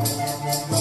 Olá,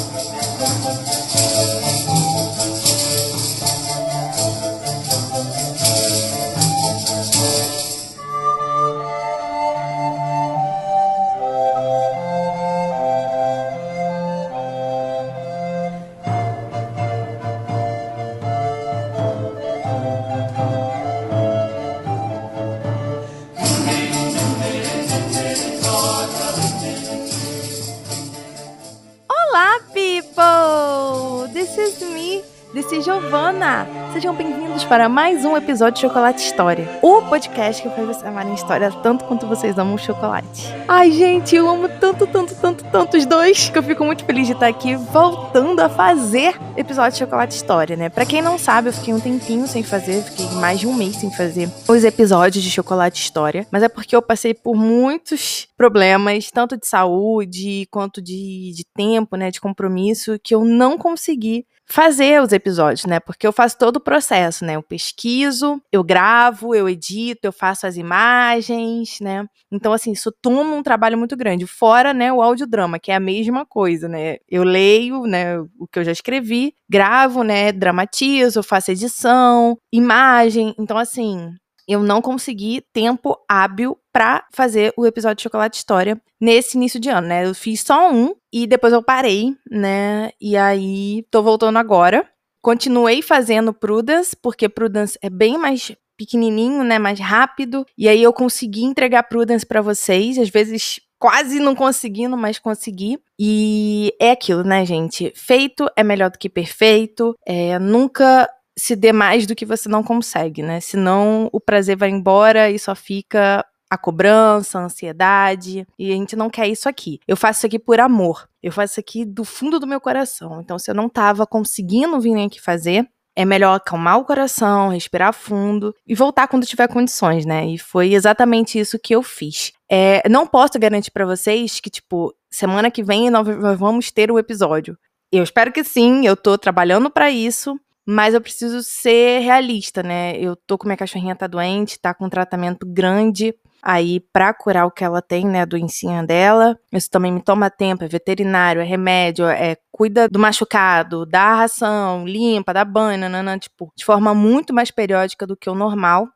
para mais um episódio de Chocolate História, o podcast que faz você amar em história tanto quanto vocês amam o chocolate. Ai, gente, eu amo tanto, tanto, tanto, tanto os dois que eu fico muito feliz de estar aqui voltando a fazer episódio de Chocolate História, né? Pra quem não sabe, eu fiquei um tempinho sem fazer, fiquei mais de um mês sem fazer os episódios de Chocolate História, mas é porque eu passei por muitos problemas, tanto de saúde quanto de, de tempo, né, de compromisso, que eu não consegui fazer os episódios, né? Porque eu faço todo o processo, né? Eu pesquiso, eu gravo, eu edito, eu faço as imagens, né? Então, assim, isso toma um trabalho muito grande. Fora, né, o audiodrama, que é a mesma coisa, né? Eu leio, né, o que eu já escrevi, gravo, né, dramatizo, faço edição, imagem. Então, assim, eu não consegui tempo hábil pra fazer o episódio de Chocolate História nesse início de ano, né? Eu fiz só um e depois eu parei, né? E aí tô voltando agora. Continuei fazendo Prudence, porque Prudence é bem mais pequenininho, né, mais rápido, e aí eu consegui entregar Prudence para vocês, às vezes quase não conseguindo, mas consegui. E é aquilo, né, gente? Feito é melhor do que perfeito. É, nunca se dê mais do que você não consegue, né? Senão o prazer vai embora e só fica a cobrança, a ansiedade, e a gente não quer isso aqui. Eu faço isso aqui por amor. Eu faço isso aqui do fundo do meu coração. Então, se eu não tava conseguindo vir aqui fazer, é melhor acalmar o coração, respirar fundo e voltar quando tiver condições, né? E foi exatamente isso que eu fiz. É, não posso garantir para vocês que, tipo, semana que vem nós vamos ter o episódio. Eu espero que sim, eu tô trabalhando para isso, mas eu preciso ser realista, né? Eu tô com minha cachorrinha tá doente, tá com um tratamento grande aí pra curar o que ela tem, né, a doencinha dela. Isso também me toma tempo, é veterinário, é remédio, é cuida do machucado, dá ração, limpa, dá banho, nanana, tipo, de forma muito mais periódica do que o normal.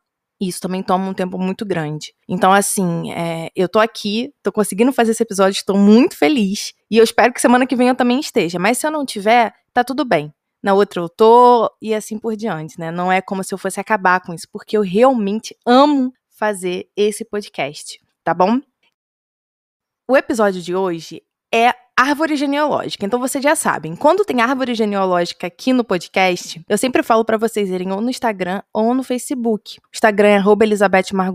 Isso também toma um tempo muito grande. Então, assim, é, eu tô aqui, tô conseguindo fazer esse episódio, estou muito feliz. E eu espero que semana que vem eu também esteja. Mas se eu não tiver, tá tudo bem na outra eu tô, e assim por diante, né? Não é como se eu fosse acabar com isso, porque eu realmente amo fazer esse podcast, tá bom? O episódio de hoje é árvore genealógica. Então vocês já sabem, quando tem árvore genealógica aqui no podcast, eu sempre falo para vocês irem ou no Instagram ou no Facebook. O Instagram é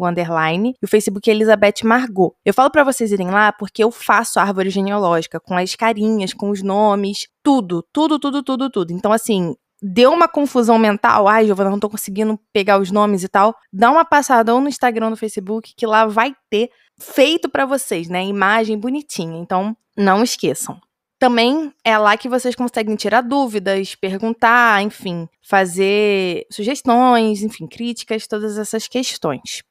underline e o Facebook é Elizabeth Margot. Eu falo para vocês irem lá porque eu faço árvore genealógica com as carinhas, com os nomes, tudo, tudo, tudo, tudo, tudo. Então assim, deu uma confusão mental, ai, Giovana, não tô conseguindo pegar os nomes e tal, dá uma passada ou no Instagram no Facebook que lá vai ter feito para vocês, né? Imagem bonitinha. Então, não esqueçam. Também é lá que vocês conseguem tirar dúvidas, perguntar, enfim, fazer sugestões, enfim, críticas, todas essas questões.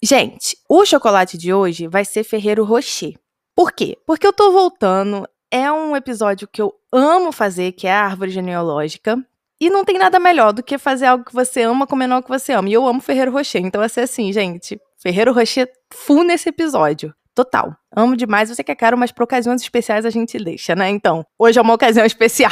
Gente, o chocolate de hoje vai ser Ferreiro Rocher. Por quê? Porque eu tô voltando, é um episódio que eu amo fazer, que é a árvore genealógica. E não tem nada melhor do que fazer algo que você ama comendo algo que você ama. E eu amo Ferreiro Rocher, então vai ser assim, gente. Ferreiro Rocher full nesse episódio. Total. Amo demais. Você que é caro, mas para ocasiões especiais a gente deixa, né? Então, hoje é uma ocasião especial.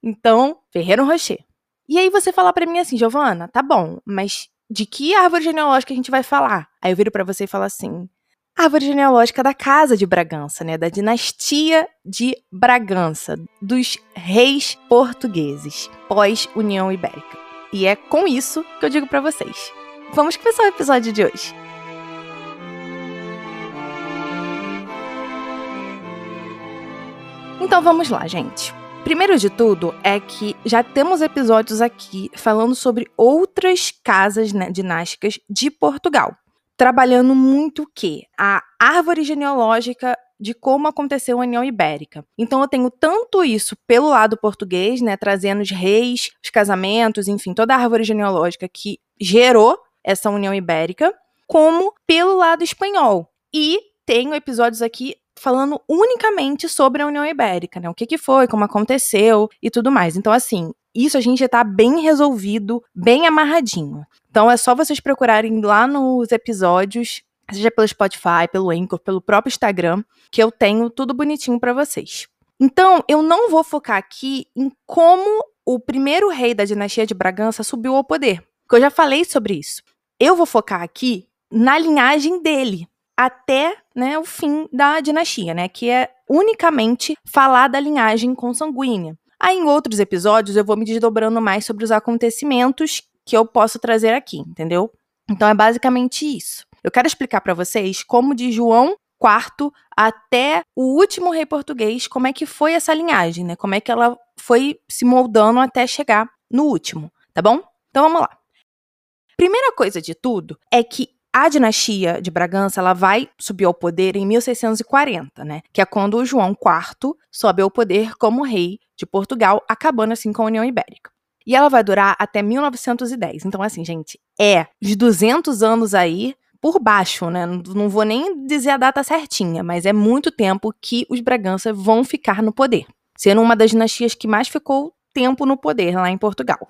então, Ferreiro Rocher. E aí você fala para mim assim, Giovana, tá bom, mas de que árvore genealógica a gente vai falar? Aí eu viro para você e falo assim: árvore genealógica da Casa de Bragança, né? Da dinastia de Bragança, dos reis portugueses, pós-União Ibérica. E é com isso que eu digo para vocês. Vamos começar o episódio de hoje. Então vamos lá, gente. Primeiro de tudo é que já temos episódios aqui falando sobre outras casas né, dinásticas de Portugal, trabalhando muito o quê? A árvore genealógica de como aconteceu a União Ibérica. Então eu tenho tanto isso pelo lado português, né, trazendo os reis, os casamentos, enfim, toda a árvore genealógica que gerou essa União Ibérica, como pelo lado espanhol. E tenho episódios aqui falando unicamente sobre a União Ibérica, né? O que, que foi, como aconteceu e tudo mais. Então, assim, isso a gente já tá bem resolvido, bem amarradinho. Então é só vocês procurarem lá nos episódios, seja pelo Spotify, pelo Anchor, pelo próprio Instagram, que eu tenho tudo bonitinho para vocês. Então, eu não vou focar aqui em como o primeiro rei da dinastia de Bragança subiu ao poder, porque eu já falei sobre isso. Eu vou focar aqui na linhagem dele, até né, o fim da dinastia, né? Que é unicamente falar da linhagem consanguínea. Aí, em outros episódios, eu vou me desdobrando mais sobre os acontecimentos que eu posso trazer aqui, entendeu? Então, é basicamente isso. Eu quero explicar para vocês como de João IV até o último rei português, como é que foi essa linhagem, né? Como é que ela foi se moldando até chegar no último, tá bom? Então vamos lá. Primeira coisa de tudo é que a dinastia de Bragança ela vai subir ao poder em 1640, né? Que é quando João IV sobe ao poder como rei de Portugal, acabando assim com a União Ibérica. E ela vai durar até 1910. Então, assim, gente, é de 200 anos aí por baixo, né? Não vou nem dizer a data certinha, mas é muito tempo que os Bragança vão ficar no poder, sendo uma das dinastias que mais ficou tempo no poder lá em Portugal.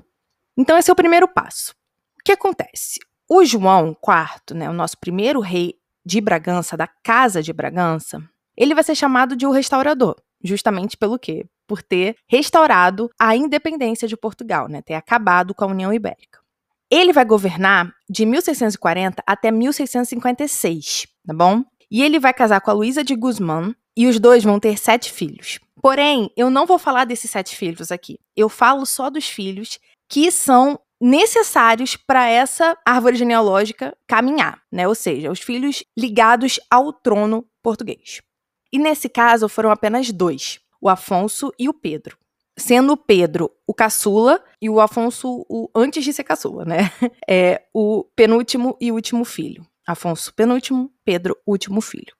Então, esse é o primeiro passo. O que acontece? O João IV, né, o nosso primeiro rei de Bragança, da Casa de Bragança, ele vai ser chamado de o restaurador, justamente pelo quê? Por ter restaurado a independência de Portugal, né, ter acabado com a União Ibérica. Ele vai governar de 1640 até 1656, tá bom? E ele vai casar com a Luísa de Guzmán e os dois vão ter sete filhos. Porém, eu não vou falar desses sete filhos aqui. Eu falo só dos filhos que são necessários para essa árvore genealógica caminhar, né? Ou seja, os filhos ligados ao trono português. E nesse caso foram apenas dois, o Afonso e o Pedro. Sendo o Pedro o caçula e o Afonso o antes de ser caçula, né? É o penúltimo e último filho. Afonso penúltimo, Pedro último filho.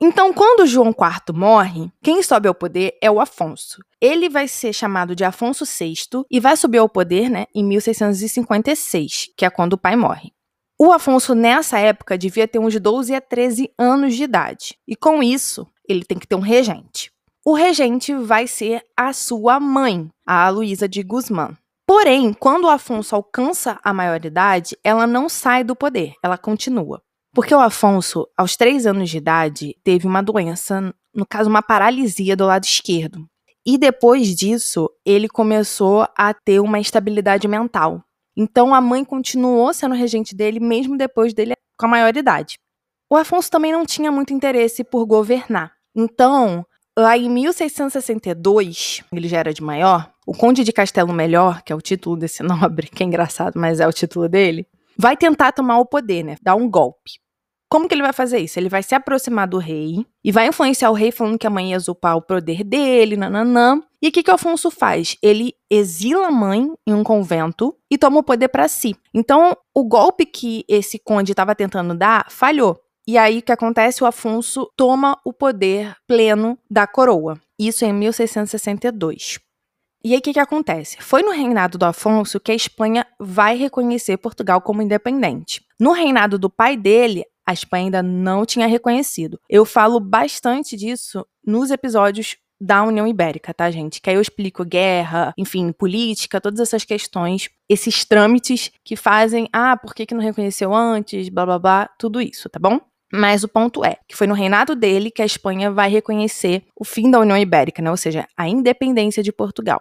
Então, quando João IV morre, quem sobe ao poder é o Afonso. Ele vai ser chamado de Afonso VI e vai subir ao poder né, em 1656, que é quando o pai morre. O Afonso, nessa época, devia ter uns 12 a 13 anos de idade. E com isso, ele tem que ter um regente. O regente vai ser a sua mãe, a Luísa de Guzmán. Porém, quando o Afonso alcança a maioridade, ela não sai do poder, ela continua. Porque o Afonso, aos três anos de idade, teve uma doença, no caso, uma paralisia do lado esquerdo. E depois disso, ele começou a ter uma estabilidade mental. Então a mãe continuou sendo regente dele mesmo depois dele com a maioridade. O Afonso também não tinha muito interesse por governar. Então, lá em 1662, ele já era de maior, o Conde de Castelo Melhor, que é o título desse nobre, que é engraçado, mas é o título dele, vai tentar tomar o poder, né? Dar um golpe. Como que ele vai fazer isso? Ele vai se aproximar do rei e vai influenciar o rei falando que a mãe ia usurpar o poder dele, nananã. E o que, que o Afonso faz? Ele exila a mãe em um convento e toma o poder para si. Então, o golpe que esse conde estava tentando dar falhou. E aí o que acontece? O Afonso toma o poder pleno da coroa. Isso em 1662. E aí o que, que acontece? Foi no reinado do Afonso que a Espanha vai reconhecer Portugal como independente. No reinado do pai dele, a Espanha ainda não tinha reconhecido. Eu falo bastante disso nos episódios da União Ibérica, tá, gente? Que aí eu explico guerra, enfim, política, todas essas questões, esses trâmites que fazem, ah, por que, que não reconheceu antes, blá blá blá, tudo isso, tá bom? Mas o ponto é que foi no reinado dele que a Espanha vai reconhecer o fim da União Ibérica, né? ou seja, a independência de Portugal.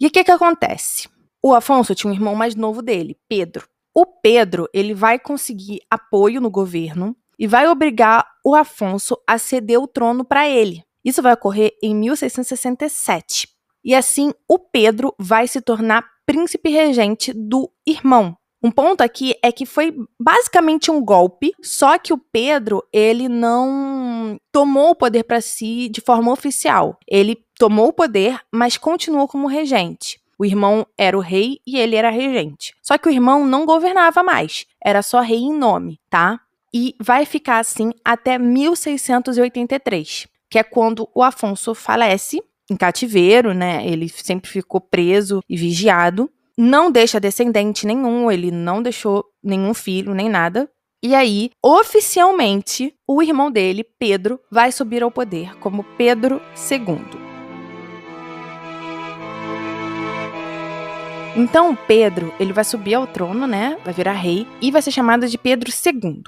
E o que, que acontece? O Afonso tinha um irmão mais novo dele, Pedro. O Pedro ele vai conseguir apoio no governo e vai obrigar o Afonso a ceder o trono para ele. Isso vai ocorrer em 1667. E assim, o Pedro vai se tornar príncipe regente do irmão, um ponto aqui é que foi basicamente um golpe, só que o Pedro, ele não tomou o poder para si de forma oficial. Ele tomou o poder, mas continuou como regente. O irmão era o rei e ele era regente. Só que o irmão não governava mais, era só rei em nome, tá? E vai ficar assim até 1683, que é quando o Afonso falece em cativeiro, né? Ele sempre ficou preso e vigiado não deixa descendente nenhum, ele não deixou nenhum filho, nem nada. E aí, oficialmente, o irmão dele, Pedro, vai subir ao poder como Pedro II. Então, Pedro, ele vai subir ao trono, né? Vai virar rei e vai ser chamado de Pedro II.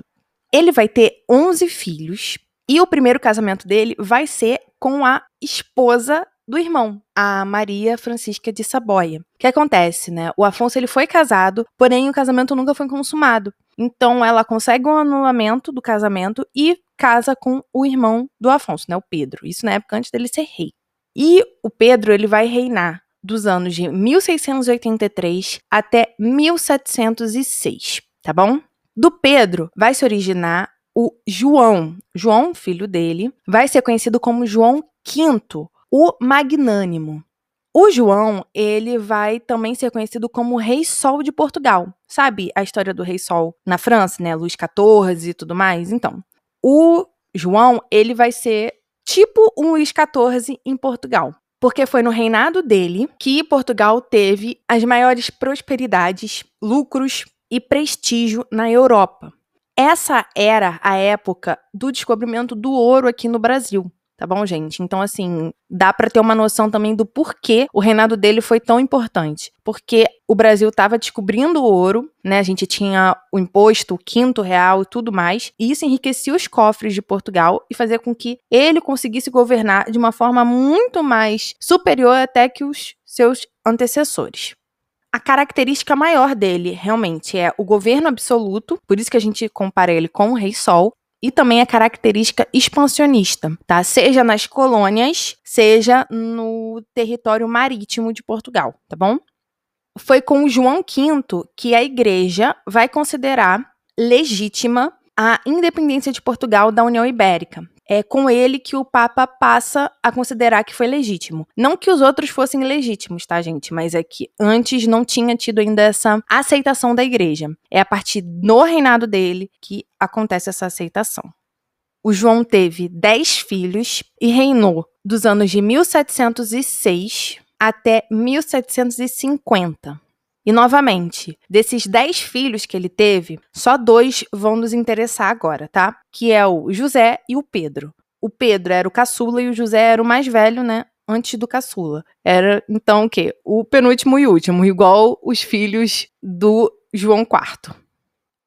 Ele vai ter 11 filhos e o primeiro casamento dele vai ser com a esposa do irmão, a Maria Francisca de Saboia. O que acontece, né? O Afonso ele foi casado, porém o casamento nunca foi consumado. Então ela consegue um anulamento do casamento e casa com o irmão do Afonso, né, o Pedro. Isso na época antes dele ser rei. E o Pedro ele vai reinar dos anos de 1683 até 1706, tá bom? Do Pedro vai se originar o João. João, filho dele, vai ser conhecido como João V, o Magnânimo. O João, ele vai também ser conhecido como Rei Sol de Portugal. Sabe a história do Rei Sol na França, né? Luís XIV e tudo mais? Então, o João, ele vai ser tipo um Luís XIV em Portugal porque foi no reinado dele que Portugal teve as maiores prosperidades, lucros e prestígio na Europa. Essa era a época do descobrimento do ouro aqui no Brasil. Tá bom, gente? Então, assim, dá para ter uma noção também do porquê o reinado dele foi tão importante. Porque o Brasil estava descobrindo o ouro, né? A gente tinha o imposto, o quinto real e tudo mais. E isso enriquecia os cofres de Portugal e fazia com que ele conseguisse governar de uma forma muito mais superior até que os seus antecessores. A característica maior dele, realmente, é o governo absoluto, por isso que a gente compara ele com o Rei Sol, e também a característica expansionista, tá? Seja nas colônias, seja no território marítimo de Portugal, tá bom? Foi com João V que a igreja vai considerar legítima a independência de Portugal da União Ibérica, é com ele que o Papa passa a considerar que foi legítimo. Não que os outros fossem legítimos, tá, gente? Mas é que antes não tinha tido ainda essa aceitação da igreja. É a partir do reinado dele que acontece essa aceitação. O João teve dez filhos e reinou dos anos de 1706 até 1750. E novamente, desses dez filhos que ele teve, só dois vão nos interessar agora, tá? Que é o José e o Pedro. O Pedro era o caçula e o José era o mais velho, né? Antes do caçula. Era, então, o quê? O penúltimo e último, igual os filhos do João IV.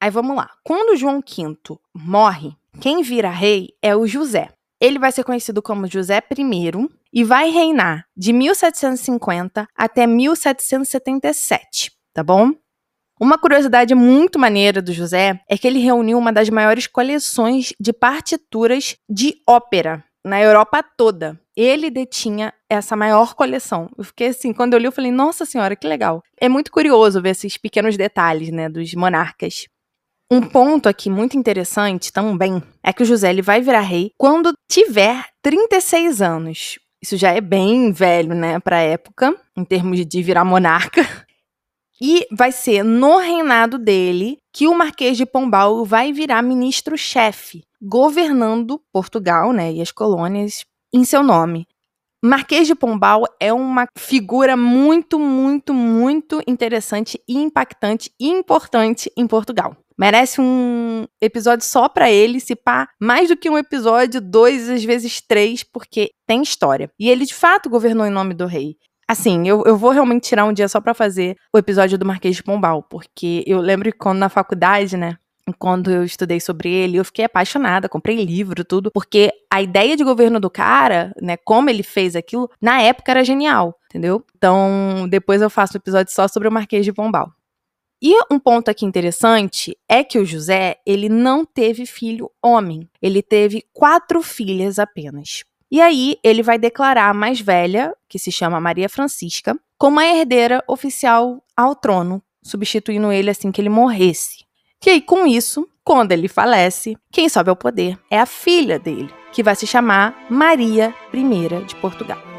Aí vamos lá. Quando João V morre, quem vira rei é o José. Ele vai ser conhecido como José I e vai reinar de 1750 até 1777, tá bom? Uma curiosidade muito maneira do José é que ele reuniu uma das maiores coleções de partituras de ópera na Europa toda. Ele detinha essa maior coleção. Eu fiquei assim, quando eu li, eu falei, nossa senhora, que legal. É muito curioso ver esses pequenos detalhes, né, dos monarcas. Um ponto aqui muito interessante também é que o José ele vai virar rei quando tiver 36 anos. Isso já é bem velho, né, para a época, em termos de virar monarca. E vai ser no reinado dele que o Marquês de Pombal vai virar ministro-chefe, governando Portugal, né, e as colônias em seu nome. Marquês de Pombal é uma figura muito, muito, muito interessante e impactante e importante em Portugal. Merece um episódio só para ele, se pá, mais do que um episódio, dois, às vezes três, porque tem história. E ele de fato governou em nome do rei. Assim, eu, eu vou realmente tirar um dia só para fazer o episódio do Marquês de Pombal, porque eu lembro que quando na faculdade, né, quando eu estudei sobre ele, eu fiquei apaixonada, comprei livro, tudo, porque a ideia de governo do cara, né, como ele fez aquilo, na época era genial, entendeu? Então, depois eu faço um episódio só sobre o Marquês de Pombal. E um ponto aqui interessante é que o José, ele não teve filho homem. Ele teve quatro filhas apenas. E aí ele vai declarar a mais velha, que se chama Maria Francisca, como a herdeira oficial ao trono, substituindo ele assim que ele morresse. E aí, com isso, quando ele falece, quem sobe ao poder é a filha dele, que vai se chamar Maria I de Portugal.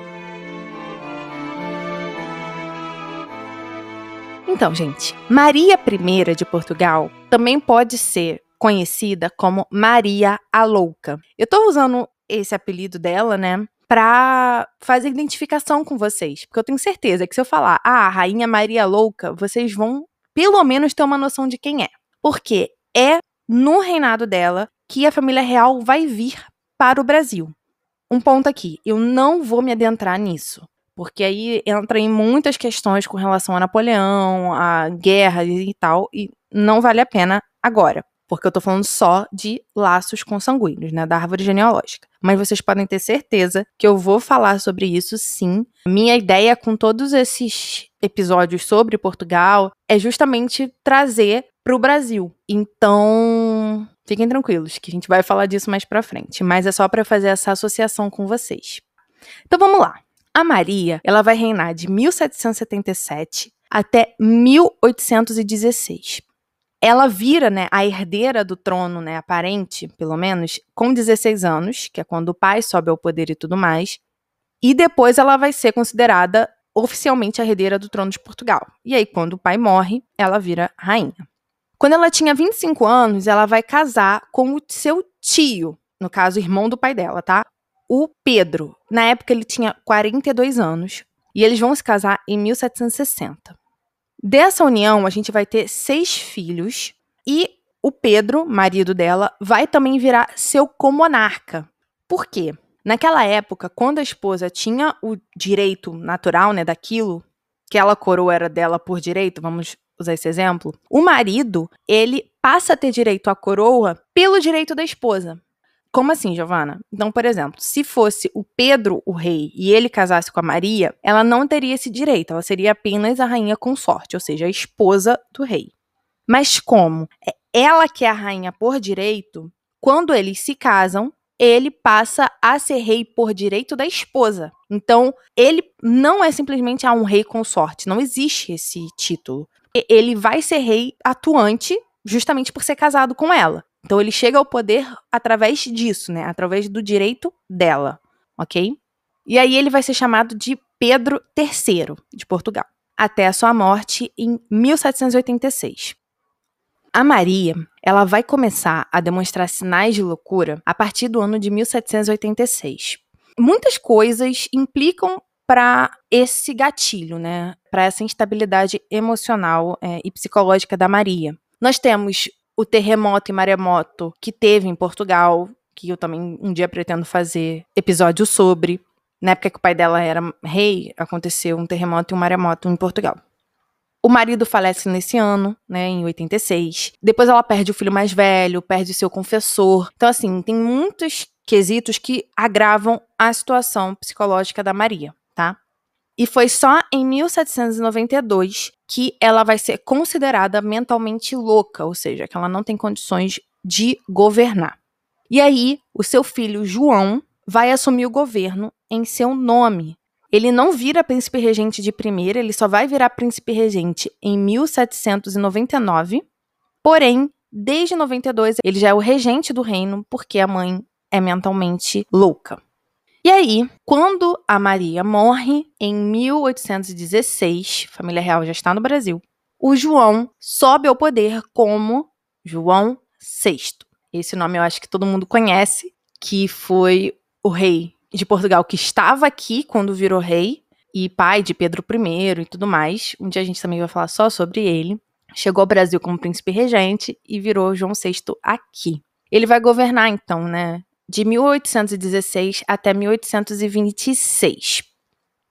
Então, gente, Maria I de Portugal também pode ser conhecida como Maria a Louca. Eu tô usando esse apelido dela, né, para fazer identificação com vocês, porque eu tenho certeza que se eu falar, ah, Rainha Maria Louca, vocês vão pelo menos ter uma noção de quem é. Porque é no reinado dela que a família real vai vir para o Brasil. Um ponto aqui, eu não vou me adentrar nisso, porque aí entra em muitas questões com relação a Napoleão, a guerra e tal, e não vale a pena agora porque eu tô falando só de laços consanguíneos, né, da árvore genealógica. Mas vocês podem ter certeza que eu vou falar sobre isso sim. Minha ideia com todos esses episódios sobre Portugal é justamente trazer para o Brasil. Então, fiquem tranquilos que a gente vai falar disso mais para frente, mas é só para fazer essa associação com vocês. Então vamos lá. A Maria, ela vai reinar de 1777 até 1816 ela vira, né, a herdeira do trono, né, aparente, pelo menos, com 16 anos, que é quando o pai sobe ao poder e tudo mais. E depois ela vai ser considerada oficialmente a herdeira do trono de Portugal. E aí, quando o pai morre, ela vira rainha. Quando ela tinha 25 anos, ela vai casar com o seu tio, no caso, irmão do pai dela, tá? O Pedro. Na época, ele tinha 42 anos. E eles vão se casar em 1760. Dessa união, a gente vai ter seis filhos e o Pedro, marido dela, vai também virar seu comonarca. Por quê? Naquela época, quando a esposa tinha o direito natural, né, daquilo, que ela coroa era dela por direito, vamos usar esse exemplo, o marido, ele passa a ter direito à coroa pelo direito da esposa. Como assim, Giovana? Então, por exemplo, se fosse o Pedro o rei e ele casasse com a Maria, ela não teria esse direito, ela seria apenas a rainha consorte, ou seja, a esposa do rei. Mas como é ela que é a rainha por direito, quando eles se casam, ele passa a ser rei por direito da esposa. Então, ele não é simplesmente ah, um rei consorte, não existe esse título. Ele vai ser rei atuante justamente por ser casado com ela. Então ele chega ao poder através disso, né? Através do direito dela, ok? E aí ele vai ser chamado de Pedro III de Portugal, até a sua morte em 1786. A Maria, ela vai começar a demonstrar sinais de loucura a partir do ano de 1786. Muitas coisas implicam para esse gatilho, né? Para essa instabilidade emocional é, e psicológica da Maria. Nós temos o terremoto e maremoto que teve em Portugal, que eu também um dia pretendo fazer episódio sobre. Na época que o pai dela era rei, aconteceu um terremoto e um maremoto em Portugal. O marido falece nesse ano, né, em 86. Depois ela perde o filho mais velho, perde seu confessor. Então, assim, tem muitos quesitos que agravam a situação psicológica da Maria, tá? E foi só em 1792 que ela vai ser considerada mentalmente louca, ou seja, que ela não tem condições de governar. E aí, o seu filho João vai assumir o governo em seu nome. Ele não vira príncipe regente de primeira, ele só vai virar príncipe regente em 1799. Porém, desde 92 ele já é o regente do reino porque a mãe é mentalmente louca. E aí, quando a Maria morre em 1816, a família real já está no Brasil, o João sobe ao poder como João VI. Esse nome eu acho que todo mundo conhece, que foi o rei de Portugal que estava aqui quando virou rei e pai de Pedro I e tudo mais. Um dia a gente também vai falar só sobre ele. Chegou ao Brasil como príncipe regente e virou João VI aqui. Ele vai governar então, né, de 1816 até 1826.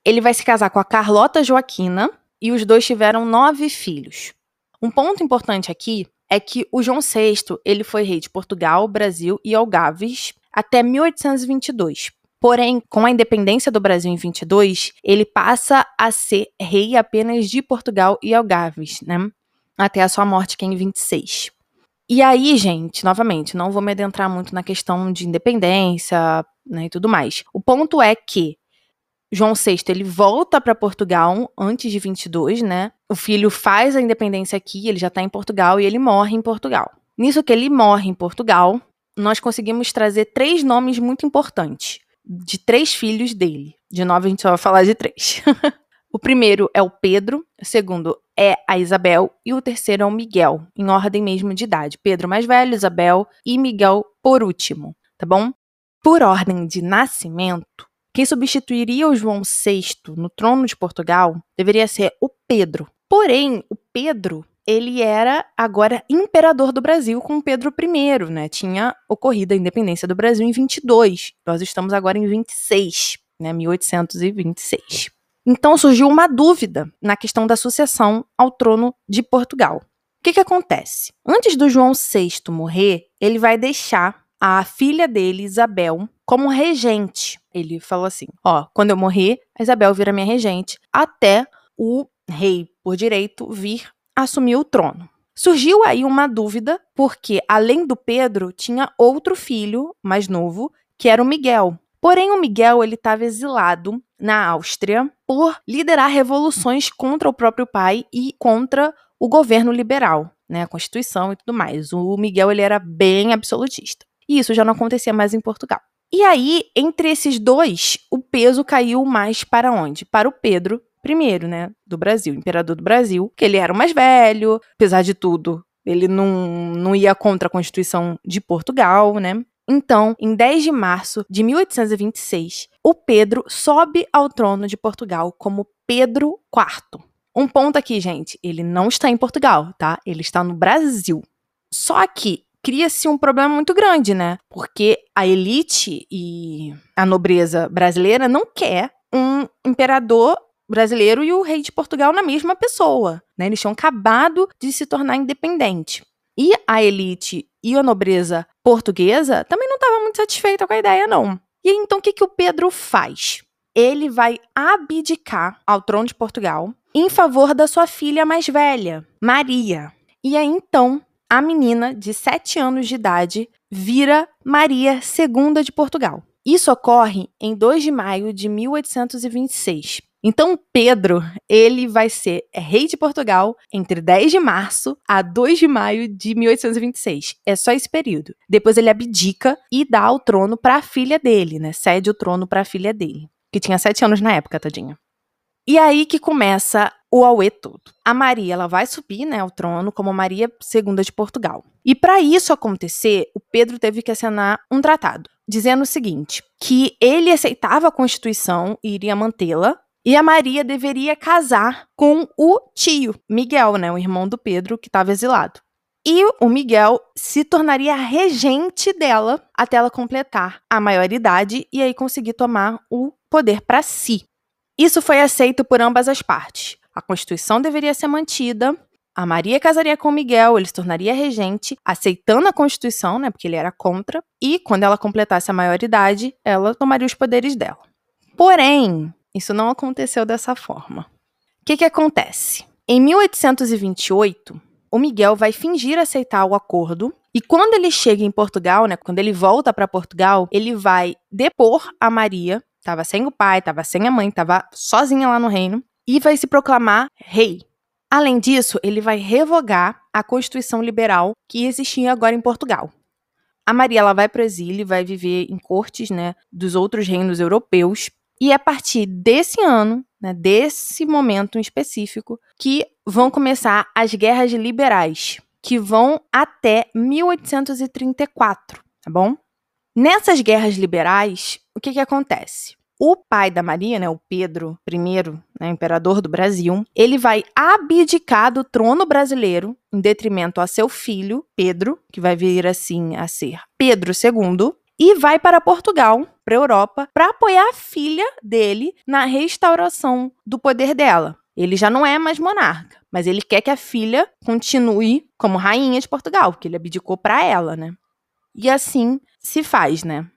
Ele vai se casar com a Carlota Joaquina e os dois tiveram nove filhos. Um ponto importante aqui é que o João VI ele foi rei de Portugal, Brasil e Algarves até 1822. Porém, com a independência do Brasil em 22, ele passa a ser rei apenas de Portugal e Algarves, né? Até a sua morte, que é em 26. E aí, gente, novamente, não vou me adentrar muito na questão de independência né, e tudo mais. O ponto é que João VI ele volta para Portugal antes de 22, né? O filho faz a independência aqui, ele já está em Portugal e ele morre em Portugal. Nisso que ele morre em Portugal, nós conseguimos trazer três nomes muito importantes de três filhos dele. De nove a gente só vai falar de três. O primeiro é o Pedro, o segundo é a Isabel e o terceiro é o Miguel, em ordem mesmo de idade. Pedro mais velho, Isabel e Miguel por último, tá bom? Por ordem de nascimento, quem substituiria o João VI no trono de Portugal deveria ser o Pedro. Porém, o Pedro ele era agora imperador do Brasil com Pedro I, né? Tinha ocorrido a independência do Brasil em 22. Nós estamos agora em 26, né? 1826. Então surgiu uma dúvida na questão da sucessão ao trono de Portugal. O que, que acontece? Antes do João VI morrer, ele vai deixar a filha dele, Isabel, como regente. Ele falou assim: Ó, quando eu morrer, a Isabel vira minha regente, até o rei, por direito, vir assumir o trono. Surgiu aí uma dúvida, porque além do Pedro, tinha outro filho mais novo, que era o Miguel. Porém, o Miguel ele estava exilado na Áustria por liderar revoluções contra o próprio pai e contra o governo liberal, né, a Constituição e tudo mais. O Miguel ele era bem absolutista. E isso já não acontecia mais em Portugal. E aí, entre esses dois, o peso caiu mais para onde? Para o Pedro I, né, do Brasil, imperador do Brasil, que ele era o mais velho, apesar de tudo, ele não, não ia contra a Constituição de Portugal, né? Então, em 10 de março de 1826, o Pedro sobe ao trono de Portugal como Pedro IV. Um ponto aqui, gente, ele não está em Portugal, tá? Ele está no Brasil. Só que cria-se um problema muito grande, né? Porque a elite e a nobreza brasileira não quer um imperador brasileiro e o rei de Portugal na mesma pessoa, né? Eles tinham acabado de se tornar independente. E a elite e a nobreza portuguesa também não estava muito satisfeita com a ideia, não. E então, o que, que o Pedro faz? Ele vai abdicar ao trono de Portugal em favor da sua filha mais velha, Maria. E aí, então, a menina de 7 anos de idade vira Maria II de Portugal. Isso ocorre em 2 de maio de 1826. Então, Pedro, ele vai ser rei de Portugal entre 10 de março a 2 de maio de 1826. É só esse período. Depois ele abdica e dá o trono para a filha dele, né? Cede o trono para a filha dele, que tinha 7 anos na época, tadinha. E aí que começa o auê todo. A Maria, ela vai subir, né, ao trono como Maria II de Portugal. E para isso acontecer, o Pedro teve que assinar um tratado, dizendo o seguinte, que ele aceitava a Constituição e iria mantê-la, e a Maria deveria casar com o tio, Miguel, né, o irmão do Pedro, que estava exilado. E o Miguel se tornaria regente dela até ela completar a maioridade e aí conseguir tomar o poder para si. Isso foi aceito por ambas as partes. A Constituição deveria ser mantida, a Maria casaria com Miguel, ele se tornaria regente, aceitando a Constituição, né, porque ele era contra, e quando ela completasse a maioridade, ela tomaria os poderes dela. Porém, isso não aconteceu dessa forma. O que, que acontece? Em 1828, o Miguel vai fingir aceitar o acordo e quando ele chega em Portugal, né, quando ele volta para Portugal, ele vai depor a Maria, estava sem o pai, estava sem a mãe, estava sozinha lá no reino, e vai se proclamar rei. Além disso, ele vai revogar a Constituição liberal que existia agora em Portugal. A Maria ela vai para o exílio, vai viver em cortes né, dos outros reinos europeus e é a partir desse ano, né, desse momento específico, que vão começar as guerras liberais, que vão até 1834, tá bom? Nessas guerras liberais, o que, que acontece? O pai da Maria, né, o Pedro I, né, imperador do Brasil, ele vai abdicar do trono brasileiro em detrimento a seu filho, Pedro, que vai vir assim a ser Pedro II, e vai para Portugal, para a Europa, para apoiar a filha dele na restauração do poder dela. Ele já não é mais monarca, mas ele quer que a filha continue como rainha de Portugal, que ele abdicou para ela, né? E assim se faz, né?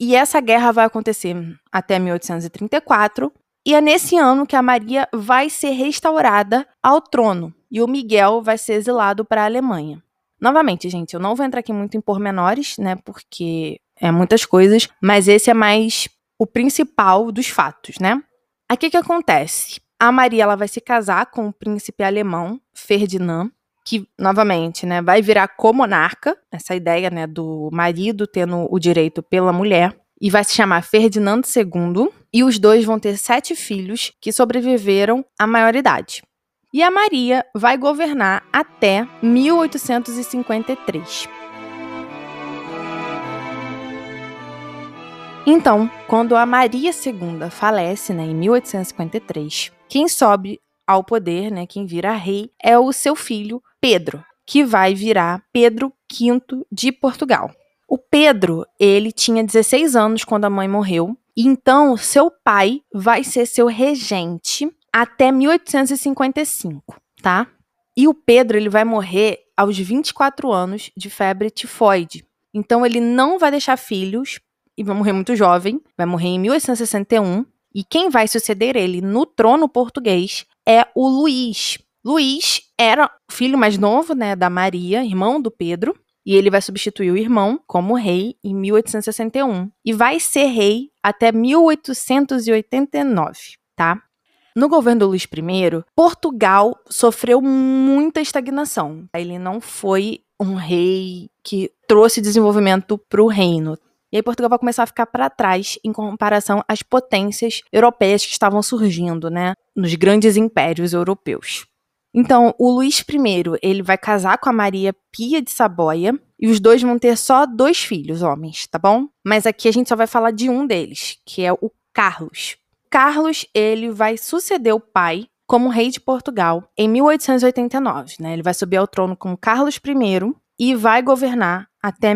E essa guerra vai acontecer até 1834, e é nesse ano que a Maria vai ser restaurada ao trono e o Miguel vai ser exilado para a Alemanha. Novamente, gente, eu não vou entrar aqui muito em pormenores, né? Porque é muitas coisas, mas esse é mais o principal dos fatos, né? Aqui que acontece? A Maria ela vai se casar com o príncipe alemão Ferdinand, que novamente, né, vai virar comonarca, essa ideia, né, do marido tendo o direito pela mulher, e vai se chamar Ferdinando II, e os dois vão ter sete filhos que sobreviveram à maioridade. E a Maria vai governar até 1853. Então, quando a Maria II falece, né, em 1853, quem sobe ao poder, né, quem vira rei, é o seu filho Pedro, que vai virar Pedro V de Portugal. O Pedro, ele tinha 16 anos quando a mãe morreu, então seu pai vai ser seu regente até 1855, tá? E o Pedro, ele vai morrer aos 24 anos de febre tifoide. Então ele não vai deixar filhos e vai morrer muito jovem, vai morrer em 1861, e quem vai suceder ele no trono português é o Luís. Luís era o filho mais novo, né, da Maria, irmão do Pedro, e ele vai substituir o irmão como rei em 1861 e vai ser rei até 1889, tá? No governo do Luís I, Portugal sofreu muita estagnação. Ele não foi um rei que trouxe desenvolvimento para o reino. E aí Portugal vai começar a ficar para trás em comparação às potências europeias que estavam surgindo, né, nos grandes impérios europeus. Então, o Luís I, ele vai casar com a Maria Pia de Saboia e os dois vão ter só dois filhos, homens, tá bom? Mas aqui a gente só vai falar de um deles, que é o Carlos. Carlos, ele vai suceder o pai como rei de Portugal em 1889, né? Ele vai subir ao trono como Carlos I e vai governar até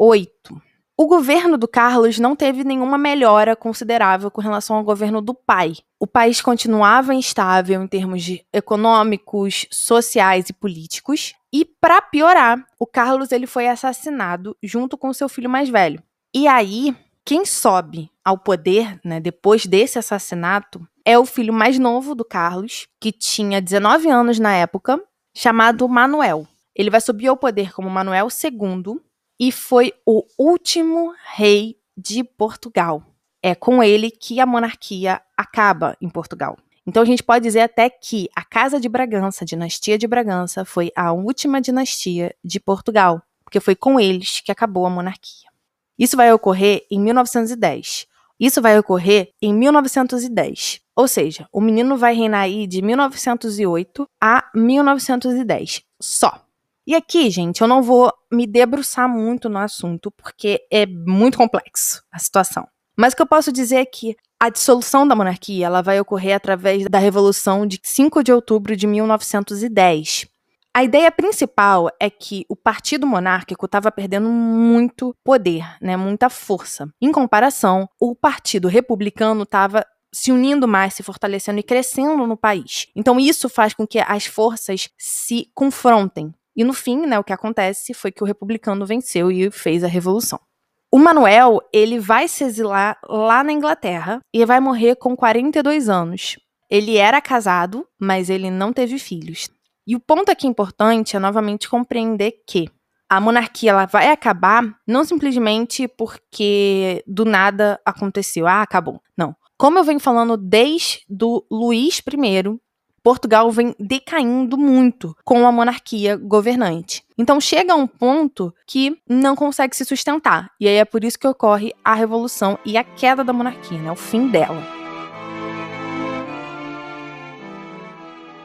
1808. O governo do Carlos não teve nenhuma melhora considerável com relação ao governo do pai. O país continuava instável em termos econômicos, sociais e políticos. E para piorar, o Carlos ele foi assassinado junto com seu filho mais velho. E aí, quem sobe ao poder, né, depois desse assassinato, é o filho mais novo do Carlos, que tinha 19 anos na época, chamado Manuel. Ele vai subir ao poder como Manuel II e foi o último rei de Portugal. É com ele que a monarquia acaba em Portugal. Então a gente pode dizer até que a Casa de Bragança, a dinastia de Bragança, foi a última dinastia de Portugal, porque foi com eles que acabou a monarquia. Isso vai ocorrer em 1910. Isso vai ocorrer em 1910. Ou seja, o menino vai reinar aí de 1908 a 1910. Só. E aqui, gente, eu não vou me debruçar muito no assunto, porque é muito complexo a situação. Mas o que eu posso dizer é que a dissolução da monarquia ela vai ocorrer através da Revolução de 5 de outubro de 1910. A ideia principal é que o partido monárquico estava perdendo muito poder, né, muita força. Em comparação, o partido republicano estava se unindo mais, se fortalecendo e crescendo no país. Então isso faz com que as forças se confrontem. E no fim, né, o que acontece foi que o republicano venceu e fez a revolução. O Manuel, ele vai se exilar lá na Inglaterra e vai morrer com 42 anos. Ele era casado, mas ele não teve filhos. E o ponto aqui importante é novamente compreender que a monarquia ela vai acabar não simplesmente porque do nada aconteceu, ah, acabou. Não. Como eu venho falando desde do Luís I, Portugal vem decaindo muito com a monarquia governante. Então chega a um ponto que não consegue se sustentar. E aí é por isso que ocorre a revolução e a queda da monarquia, né? O fim dela.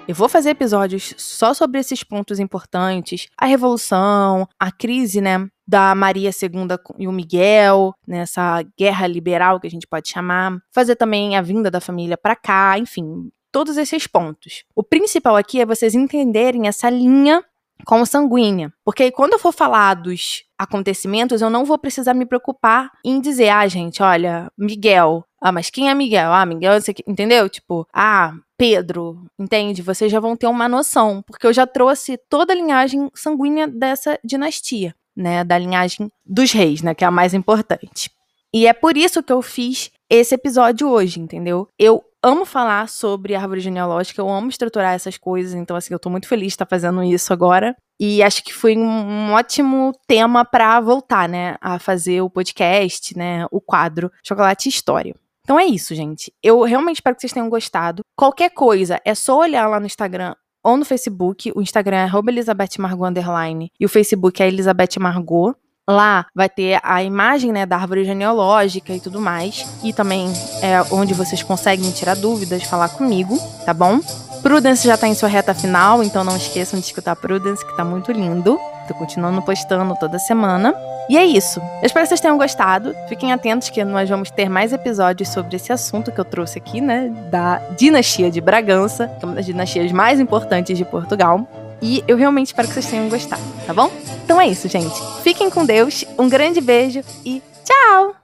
Eu vou fazer episódios só sobre esses pontos importantes, a revolução, a crise, né, da Maria II e o Miguel, nessa guerra liberal que a gente pode chamar, fazer também a vinda da família para cá, enfim, todos esses pontos. O principal aqui é vocês entenderem essa linha como sanguínea. Porque aí, quando eu for falar dos acontecimentos, eu não vou precisar me preocupar em dizer, ah, gente, olha, Miguel. Ah, mas quem é Miguel? Ah, Miguel, entendeu? Tipo, ah, Pedro, entende? Vocês já vão ter uma noção, porque eu já trouxe toda a linhagem sanguínea dessa dinastia, né? Da linhagem dos reis, né? Que é a mais importante. E é por isso que eu fiz esse episódio hoje, entendeu? Eu amo falar sobre árvore genealógica, eu amo estruturar essas coisas, então assim, eu tô muito feliz de estar fazendo isso agora. E acho que foi um, ótimo tema para voltar, né, a fazer o podcast, né, o quadro Chocolate História. Então é isso, gente. Eu realmente espero que vocês tenham gostado. Qualquer coisa, é só olhar lá no Instagram ou no Facebook. O Instagram é Elizabeth Margot underline e o Facebook é Elizabeth Margot. Lá vai ter a imagem né, da árvore genealógica e tudo mais. E também é onde vocês conseguem tirar dúvidas, falar comigo, tá bom? Prudence já tá em sua reta final, então não esqueçam de escutar Prudence, que tá muito lindo. Tô continuando postando toda semana. E é isso. Eu espero que vocês tenham gostado. Fiquem atentos que nós vamos ter mais episódios sobre esse assunto que eu trouxe aqui, né? Da dinastia de Bragança, que é uma das dinastias mais importantes de Portugal. E eu realmente espero que vocês tenham gostado, tá bom? Então é isso, gente. Fiquem com Deus, um grande beijo e tchau!